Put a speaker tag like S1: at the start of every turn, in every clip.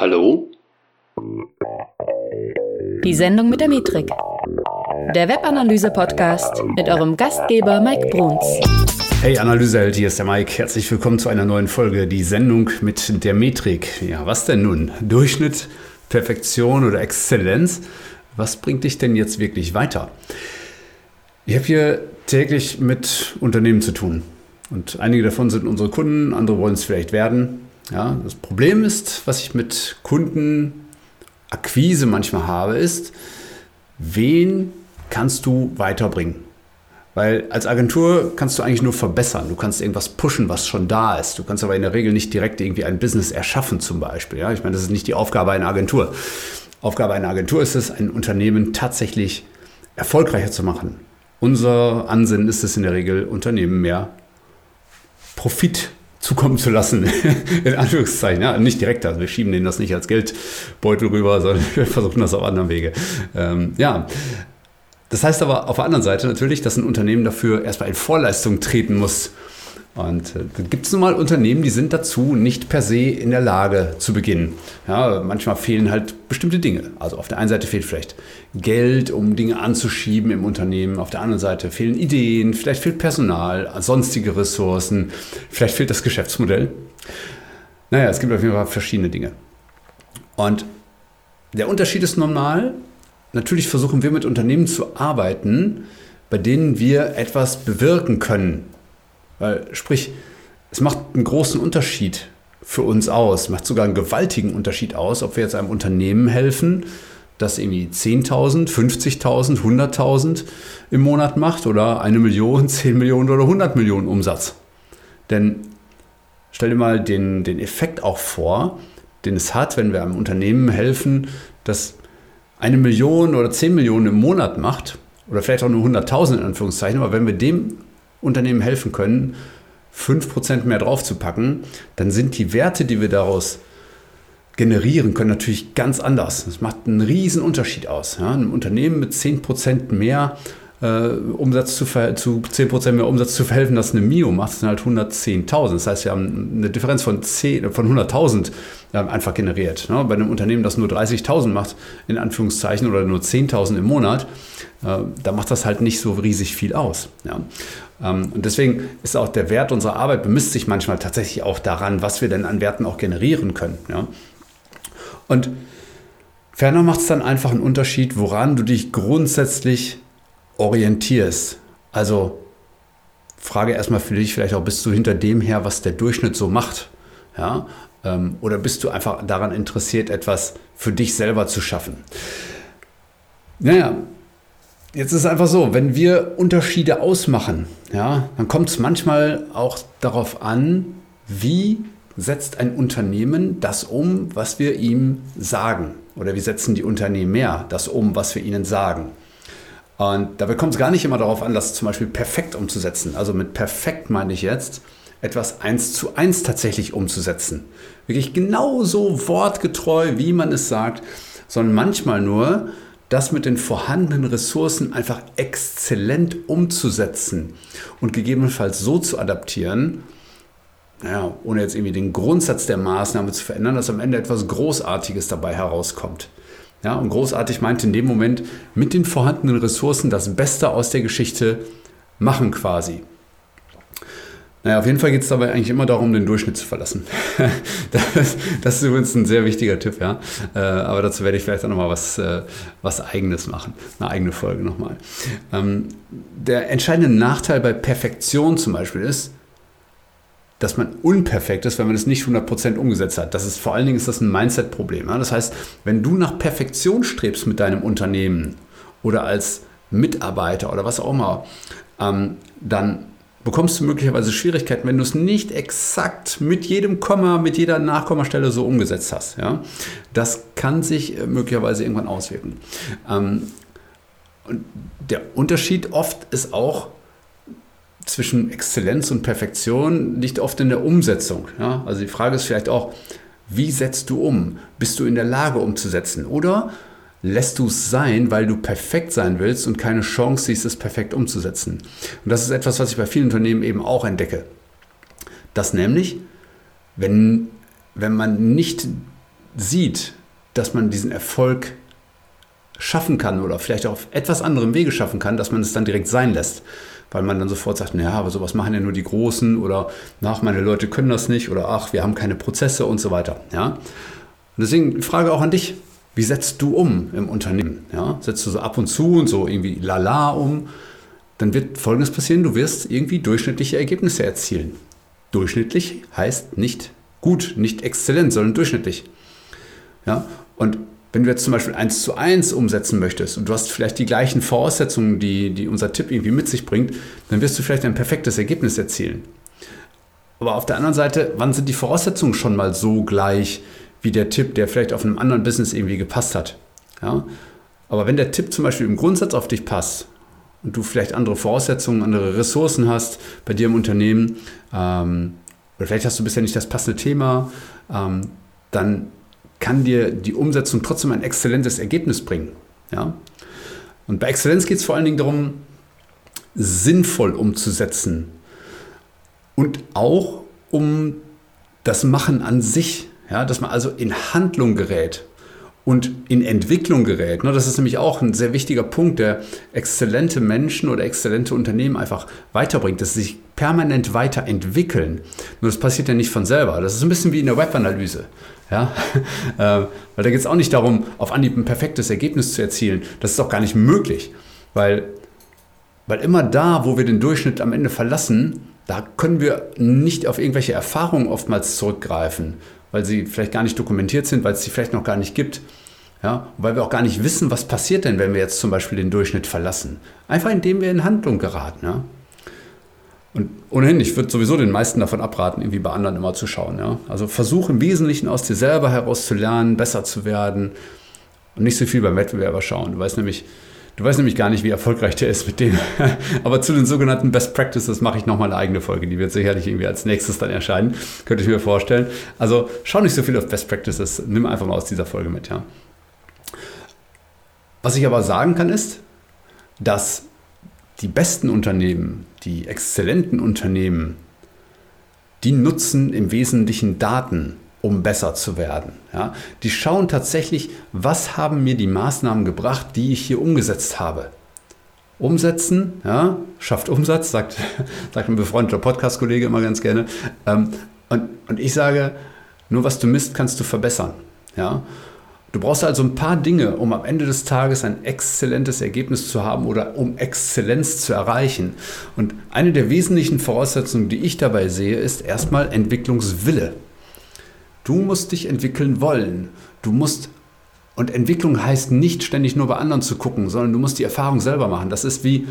S1: Hallo?
S2: Die Sendung mit der Metrik. Der Webanalyse-Podcast mit eurem Gastgeber Mike Bruns.
S1: Hey Analyseheld, hier ist der Mike. Herzlich willkommen zu einer neuen Folge, die Sendung mit der Metrik. Ja, was denn nun? Durchschnitt, Perfektion oder Exzellenz? Was bringt dich denn jetzt wirklich weiter? Ich habe hier täglich mit Unternehmen zu tun. Und einige davon sind unsere Kunden, andere wollen es vielleicht werden. Ja, das Problem ist, was ich mit Kundenakquise manchmal habe, ist, wen kannst du weiterbringen? Weil als Agentur kannst du eigentlich nur verbessern. Du kannst irgendwas pushen, was schon da ist. Du kannst aber in der Regel nicht direkt irgendwie ein Business erschaffen zum Beispiel. Ja, ich meine, das ist nicht die Aufgabe einer Agentur. Aufgabe einer Agentur ist es, ein Unternehmen tatsächlich erfolgreicher zu machen. Unser Ansinnen ist es in der Regel, Unternehmen mehr Profit zukommen zu lassen, in Anführungszeichen. Ja, nicht direkt, also wir schieben denen das nicht als Geldbeutel rüber, sondern wir versuchen das auf anderen Wege. Ähm, ja, das heißt aber auf der anderen Seite natürlich, dass ein Unternehmen dafür erstmal in Vorleistung treten muss. Und äh, gibt es nun mal Unternehmen, die sind dazu nicht per se in der Lage zu beginnen. Ja, manchmal fehlen halt bestimmte Dinge. Also auf der einen Seite fehlt vielleicht Geld, um Dinge anzuschieben im Unternehmen. Auf der anderen Seite fehlen Ideen, vielleicht fehlt Personal, sonstige Ressourcen, vielleicht fehlt das Geschäftsmodell. Naja, es gibt auf jeden Fall verschiedene Dinge. Und der Unterschied ist normal. Natürlich versuchen wir mit Unternehmen zu arbeiten, bei denen wir etwas bewirken können weil, sprich, es macht einen großen Unterschied für uns aus, macht sogar einen gewaltigen Unterschied aus, ob wir jetzt einem Unternehmen helfen, das irgendwie 10.000, 50.000, 100.000 im Monat macht oder eine Million, 10 Millionen oder 100 Millionen Umsatz. Denn stell dir mal den, den Effekt auch vor, den es hat, wenn wir einem Unternehmen helfen, das eine Million oder 10 Millionen im Monat macht oder vielleicht auch nur 100.000 in Anführungszeichen, aber wenn wir dem Unternehmen helfen können, 5% mehr draufzupacken, dann sind die Werte, die wir daraus generieren können, natürlich ganz anders. Das macht einen riesen Unterschied aus. Ja, ein Unternehmen mit 10% mehr äh, Umsatz zu, zu 10% mehr Umsatz zu verhelfen, das eine Mio macht, sind halt 110.000. Das heißt, wir haben eine Differenz von, von 100.000 äh, einfach generiert. Ne? Bei einem Unternehmen, das nur 30.000 macht, in Anführungszeichen, oder nur 10.000 im Monat, äh, da macht das halt nicht so riesig viel aus. Ähm, und deswegen ist auch der Wert unserer Arbeit bemisst sich manchmal tatsächlich auch daran, was wir denn an Werten auch generieren können. Und ferner macht es dann einfach einen Unterschied, woran du dich grundsätzlich orientierst. Also frage erstmal für dich vielleicht auch, bist du hinter dem her, was der Durchschnitt so macht? Ja? Ähm, oder bist du einfach daran interessiert, etwas für dich selber zu schaffen? Naja, jetzt ist es einfach so, wenn wir Unterschiede ausmachen, ja, dann kommt es manchmal auch darauf an, wie setzt ein Unternehmen das um, was wir ihm sagen? Oder wie setzen die Unternehmen mehr das um, was wir ihnen sagen? Und dabei kommt es gar nicht immer darauf an, das zum Beispiel perfekt umzusetzen. Also mit perfekt meine ich jetzt, etwas eins zu eins tatsächlich umzusetzen. Wirklich genauso wortgetreu, wie man es sagt, sondern manchmal nur das mit den vorhandenen Ressourcen einfach exzellent umzusetzen und gegebenenfalls so zu adaptieren, naja, ohne jetzt irgendwie den Grundsatz der Maßnahme zu verändern, dass am Ende etwas Großartiges dabei herauskommt. Ja, und großartig meint in dem Moment mit den vorhandenen Ressourcen das Beste aus der Geschichte machen quasi. Naja, auf jeden Fall geht es dabei eigentlich immer darum, den Durchschnitt zu verlassen. das, das, ist übrigens ein sehr wichtiger Tipp, ja. Äh, aber dazu werde ich vielleicht auch nochmal was, äh, was Eigenes machen. Eine eigene Folge nochmal. Ähm, der entscheidende Nachteil bei Perfektion zum Beispiel ist, dass man unperfekt ist, wenn man es nicht 100% umgesetzt hat. Das ist vor allen Dingen ist das ein Mindset-Problem. Ja? Das heißt, wenn du nach Perfektion strebst mit deinem Unternehmen oder als Mitarbeiter oder was auch immer, ähm, dann bekommst du möglicherweise Schwierigkeiten, wenn du es nicht exakt mit jedem Komma, mit jeder Nachkommastelle so umgesetzt hast. Ja? Das kann sich äh, möglicherweise irgendwann auswirken. Ähm, und der Unterschied oft ist auch, zwischen Exzellenz und Perfektion liegt oft in der Umsetzung. Ja? Also die Frage ist vielleicht auch, wie setzt du um? Bist du in der Lage umzusetzen? Oder lässt du es sein, weil du perfekt sein willst und keine Chance siehst, es perfekt umzusetzen? Und das ist etwas, was ich bei vielen Unternehmen eben auch entdecke. Dass nämlich, wenn, wenn man nicht sieht, dass man diesen Erfolg schaffen kann oder vielleicht auf etwas anderem Wege schaffen kann, dass man es dann direkt sein lässt. Weil man dann sofort sagt, naja, aber sowas machen ja nur die Großen oder nach, meine Leute können das nicht oder ach, wir haben keine Prozesse und so weiter. Ja? Und deswegen Frage auch an dich, wie setzt du um im Unternehmen? Ja? Setzt du so ab und zu und so irgendwie lala um? Dann wird Folgendes passieren, du wirst irgendwie durchschnittliche Ergebnisse erzielen. Durchschnittlich heißt nicht gut, nicht exzellent, sondern durchschnittlich. Ja? Und wenn du jetzt zum Beispiel eins zu eins umsetzen möchtest und du hast vielleicht die gleichen Voraussetzungen, die, die unser Tipp irgendwie mit sich bringt, dann wirst du vielleicht ein perfektes Ergebnis erzielen. Aber auf der anderen Seite, wann sind die Voraussetzungen schon mal so gleich wie der Tipp, der vielleicht auf einem anderen Business irgendwie gepasst hat? Ja? Aber wenn der Tipp zum Beispiel im Grundsatz auf dich passt und du vielleicht andere Voraussetzungen, andere Ressourcen hast bei dir im Unternehmen, ähm, oder vielleicht hast du bisher nicht das passende Thema, ähm, dann kann dir die Umsetzung trotzdem ein exzellentes Ergebnis bringen. Ja? Und bei Exzellenz geht es vor allen Dingen darum, sinnvoll umzusetzen und auch um das Machen an sich, ja, dass man also in Handlung gerät und in Entwicklung gerät. Ne? Das ist nämlich auch ein sehr wichtiger Punkt, der exzellente Menschen oder exzellente Unternehmen einfach weiterbringt, dass sie sich permanent weiterentwickeln. Nur das passiert ja nicht von selber. Das ist ein bisschen wie in der Webanalyse. Ja? Äh, weil da geht es auch nicht darum, auf Anhieb ein perfektes Ergebnis zu erzielen. Das ist auch gar nicht möglich. Weil, weil immer da, wo wir den Durchschnitt am Ende verlassen, da können wir nicht auf irgendwelche Erfahrungen oftmals zurückgreifen, weil sie vielleicht gar nicht dokumentiert sind, weil es sie vielleicht noch gar nicht gibt. Ja, weil wir auch gar nicht wissen, was passiert denn, wenn wir jetzt zum Beispiel den Durchschnitt verlassen. Einfach indem wir in Handlung geraten. Ja? Und ohnehin, ich würde sowieso den meisten davon abraten, irgendwie bei anderen immer zu schauen. Ja? Also versuch im Wesentlichen aus dir selber heraus zu lernen, besser zu werden und nicht so viel beim Wettbewerber schauen. Du weißt nämlich, du weißt nämlich gar nicht, wie erfolgreich der ist mit dem. Aber zu den sogenannten Best Practices mache ich nochmal eine eigene Folge. Die wird sicherlich irgendwie als nächstes dann erscheinen. Könnte ich mir vorstellen. Also schau nicht so viel auf Best Practices. Nimm einfach mal aus dieser Folge mit. Ja? Was ich aber sagen kann ist, dass die besten Unternehmen, die exzellenten Unternehmen, die nutzen im Wesentlichen Daten, um besser zu werden. Ja? Die schauen tatsächlich, was haben mir die Maßnahmen gebracht, die ich hier umgesetzt habe. Umsetzen, ja, schafft Umsatz, sagt, sagt ein befreundeter Podcast-Kollege immer ganz gerne. Ähm, und, und ich sage, nur was du misst, kannst du verbessern. Ja? Du brauchst also ein paar Dinge, um am Ende des Tages ein exzellentes Ergebnis zu haben oder um Exzellenz zu erreichen. Und eine der wesentlichen Voraussetzungen, die ich dabei sehe, ist erstmal Entwicklungswille. Du musst dich entwickeln wollen. Du musst und Entwicklung heißt nicht ständig nur bei anderen zu gucken, sondern du musst die Erfahrung selber machen. Das ist wie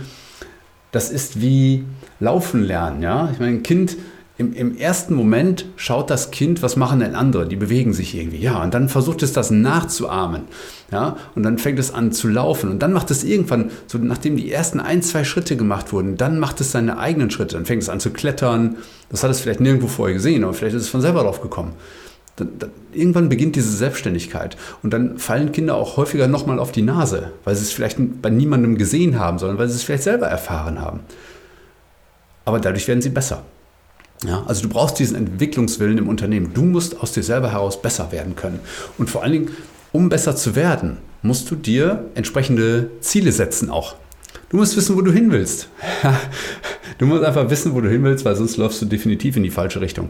S1: das ist wie laufen lernen, ja? Ich meine, ein Kind im, im, ersten Moment schaut das Kind, was machen denn andere? Die bewegen sich irgendwie. Ja, und dann versucht es das nachzuahmen. Ja, und dann fängt es an zu laufen. Und dann macht es irgendwann, so nachdem die ersten ein, zwei Schritte gemacht wurden, dann macht es seine eigenen Schritte. Dann fängt es an zu klettern. Das hat es vielleicht nirgendwo vorher gesehen, aber vielleicht ist es von selber drauf gekommen. Dann, dann, irgendwann beginnt diese Selbstständigkeit. Und dann fallen Kinder auch häufiger nochmal auf die Nase, weil sie es vielleicht bei niemandem gesehen haben, sondern weil sie es vielleicht selber erfahren haben. Aber dadurch werden sie besser. Ja, also du brauchst diesen Entwicklungswillen im Unternehmen. Du musst aus dir selber heraus besser werden können. Und vor allen Dingen, um besser zu werden, musst du dir entsprechende Ziele setzen auch. Du musst wissen, wo du hin willst. du musst einfach wissen, wo du hin willst, weil sonst läufst du definitiv in die falsche Richtung.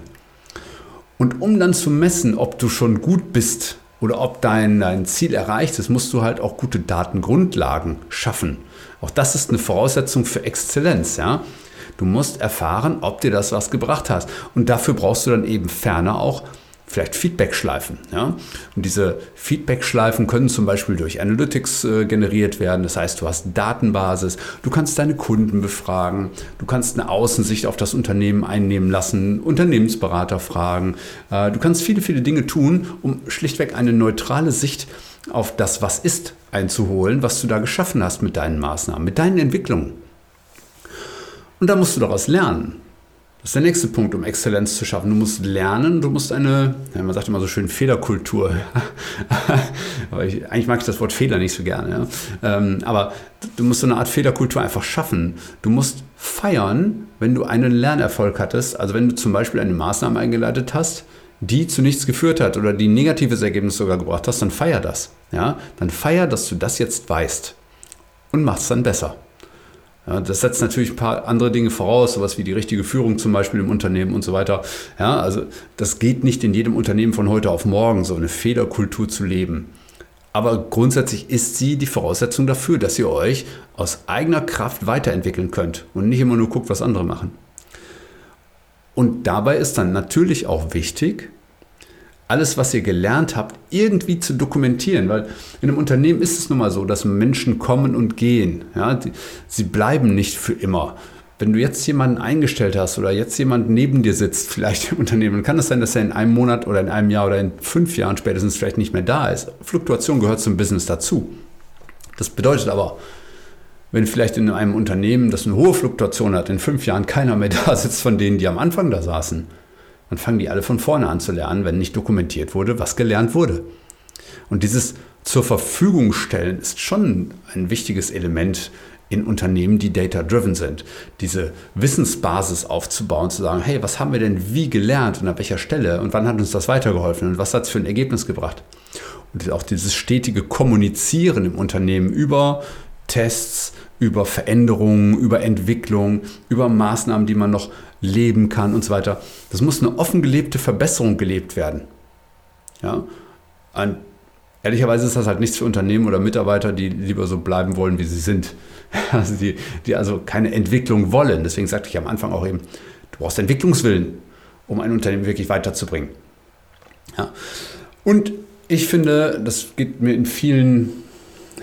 S1: Und um dann zu messen, ob du schon gut bist oder ob dein, dein Ziel erreicht ist, musst du halt auch gute Datengrundlagen schaffen. Auch das ist eine Voraussetzung für Exzellenz. Ja? Du musst erfahren, ob dir das was gebracht hat. Und dafür brauchst du dann eben ferner auch vielleicht Feedback-Schleifen. Ja? Und diese Feedback-Schleifen können zum Beispiel durch Analytics äh, generiert werden. Das heißt, du hast Datenbasis, du kannst deine Kunden befragen, du kannst eine Außensicht auf das Unternehmen einnehmen lassen, Unternehmensberater fragen. Äh, du kannst viele, viele Dinge tun, um schlichtweg eine neutrale Sicht auf das, was ist, einzuholen, was du da geschaffen hast mit deinen Maßnahmen, mit deinen Entwicklungen. Und da musst du daraus lernen. Das ist der nächste Punkt, um Exzellenz zu schaffen. Du musst lernen, du musst eine, man sagt immer so schön, Fehlerkultur. aber ich, eigentlich mag ich das Wort Fehler nicht so gerne. Ja. Ähm, aber du musst so eine Art Fehlerkultur einfach schaffen. Du musst feiern, wenn du einen Lernerfolg hattest. Also wenn du zum Beispiel eine Maßnahme eingeleitet hast, die zu nichts geführt hat oder die negatives Ergebnis sogar gebracht hast, dann feier das. Ja? Dann feier, dass du das jetzt weißt und mach es dann besser. Ja, das setzt natürlich ein paar andere Dinge voraus, sowas wie die richtige Führung zum Beispiel im Unternehmen und so weiter. Ja, also das geht nicht in jedem Unternehmen von heute auf morgen, so eine Fehlerkultur zu leben. Aber grundsätzlich ist sie die Voraussetzung dafür, dass ihr euch aus eigener Kraft weiterentwickeln könnt und nicht immer nur guckt, was andere machen. Und dabei ist dann natürlich auch wichtig, alles, was ihr gelernt habt, irgendwie zu dokumentieren. Weil in einem Unternehmen ist es nun mal so, dass Menschen kommen und gehen. Ja, die, sie bleiben nicht für immer. Wenn du jetzt jemanden eingestellt hast oder jetzt jemand neben dir sitzt, vielleicht im Unternehmen, kann es sein, dass er in einem Monat oder in einem Jahr oder in fünf Jahren spätestens vielleicht nicht mehr da ist. Fluktuation gehört zum Business dazu. Das bedeutet aber, wenn vielleicht in einem Unternehmen, das eine hohe Fluktuation hat, in fünf Jahren keiner mehr da sitzt von denen, die am Anfang da saßen, dann fangen die alle von vorne an zu lernen, wenn nicht dokumentiert wurde, was gelernt wurde. Und dieses zur Verfügung stellen ist schon ein wichtiges Element in Unternehmen, die data-driven sind. Diese Wissensbasis aufzubauen, zu sagen, hey, was haben wir denn wie gelernt und an welcher Stelle und wann hat uns das weitergeholfen und was hat es für ein Ergebnis gebracht? Und auch dieses stetige Kommunizieren im Unternehmen über Tests, über Veränderungen, über Entwicklung, über Maßnahmen, die man noch leben kann und so weiter. Das muss eine offen gelebte Verbesserung gelebt werden. Ja? Und ehrlicherweise ist das halt nichts für Unternehmen oder Mitarbeiter, die lieber so bleiben wollen, wie sie sind. Also die, die also keine Entwicklung wollen. Deswegen sagte ich am Anfang auch eben, du brauchst Entwicklungswillen, um ein Unternehmen wirklich weiterzubringen. Ja. Und ich finde, das geht mir in vielen,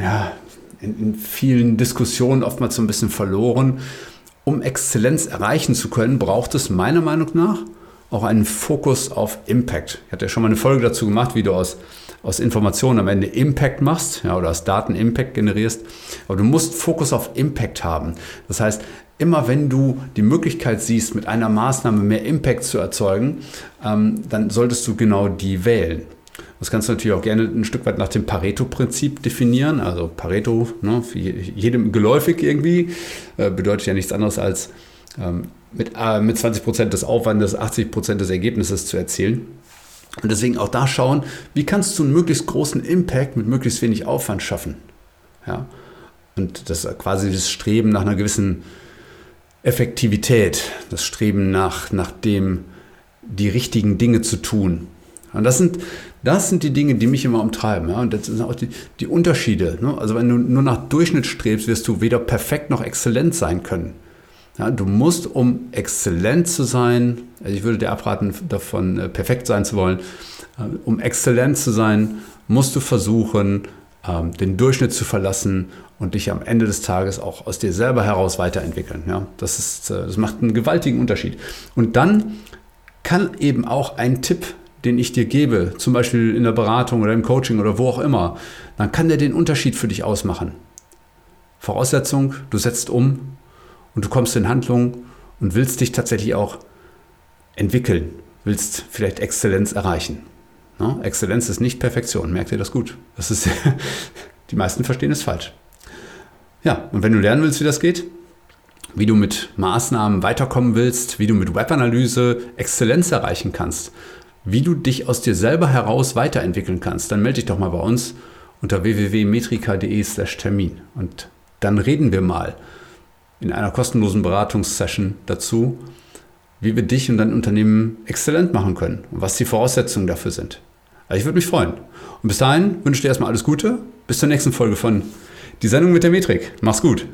S1: ja, in, in vielen Diskussionen oftmals so ein bisschen verloren. Um Exzellenz erreichen zu können, braucht es meiner Meinung nach auch einen Fokus auf Impact. Ich hatte ja schon mal eine Folge dazu gemacht, wie du aus, aus Informationen am Ende Impact machst ja, oder aus Daten Impact generierst. Aber du musst Fokus auf Impact haben. Das heißt, immer wenn du die Möglichkeit siehst, mit einer Maßnahme mehr Impact zu erzeugen, ähm, dann solltest du genau die wählen. Das kannst du natürlich auch gerne ein Stück weit nach dem Pareto-Prinzip definieren. Also Pareto, ne, für jedem geläufig irgendwie, äh, bedeutet ja nichts anderes als ähm, mit, äh, mit 20 Prozent des Aufwandes 80 Prozent des Ergebnisses zu erzielen. Und deswegen auch da schauen, wie kannst du einen möglichst großen Impact mit möglichst wenig Aufwand schaffen. Ja? Und das quasi das Streben nach einer gewissen Effektivität, das Streben nach, nach dem, die richtigen Dinge zu tun. Und das sind, das sind die Dinge, die mich immer umtreiben. Ja? Und das sind auch die, die Unterschiede. Ne? Also wenn du nur nach Durchschnitt strebst, wirst du weder perfekt noch exzellent sein können. Ja, du musst, um exzellent zu sein, also ich würde dir abraten, davon äh, perfekt sein zu wollen, äh, um exzellent zu sein, musst du versuchen, ähm, den Durchschnitt zu verlassen und dich am Ende des Tages auch aus dir selber heraus weiterentwickeln. Ja, das, ist, äh, das macht einen gewaltigen Unterschied. Und dann kann eben auch ein Tipp den ich dir gebe, zum Beispiel in der Beratung oder im Coaching oder wo auch immer, dann kann der den Unterschied für dich ausmachen. Voraussetzung, du setzt um und du kommst in Handlung und willst dich tatsächlich auch entwickeln, willst vielleicht Exzellenz erreichen. No? Exzellenz ist nicht Perfektion, merkt ihr das gut? Das ist, die meisten verstehen es falsch. Ja, und wenn du lernen willst, wie das geht, wie du mit Maßnahmen weiterkommen willst, wie du mit Webanalyse Exzellenz erreichen kannst, wie du dich aus dir selber heraus weiterentwickeln kannst, dann melde dich doch mal bei uns unter www.metrika.de/termin und dann reden wir mal in einer kostenlosen Beratungssession dazu, wie wir dich und dein Unternehmen exzellent machen können und was die Voraussetzungen dafür sind. Also ich würde mich freuen. Und bis dahin wünsche ich dir erstmal alles Gute. Bis zur nächsten Folge von Die Sendung mit der Metrik. Mach's gut.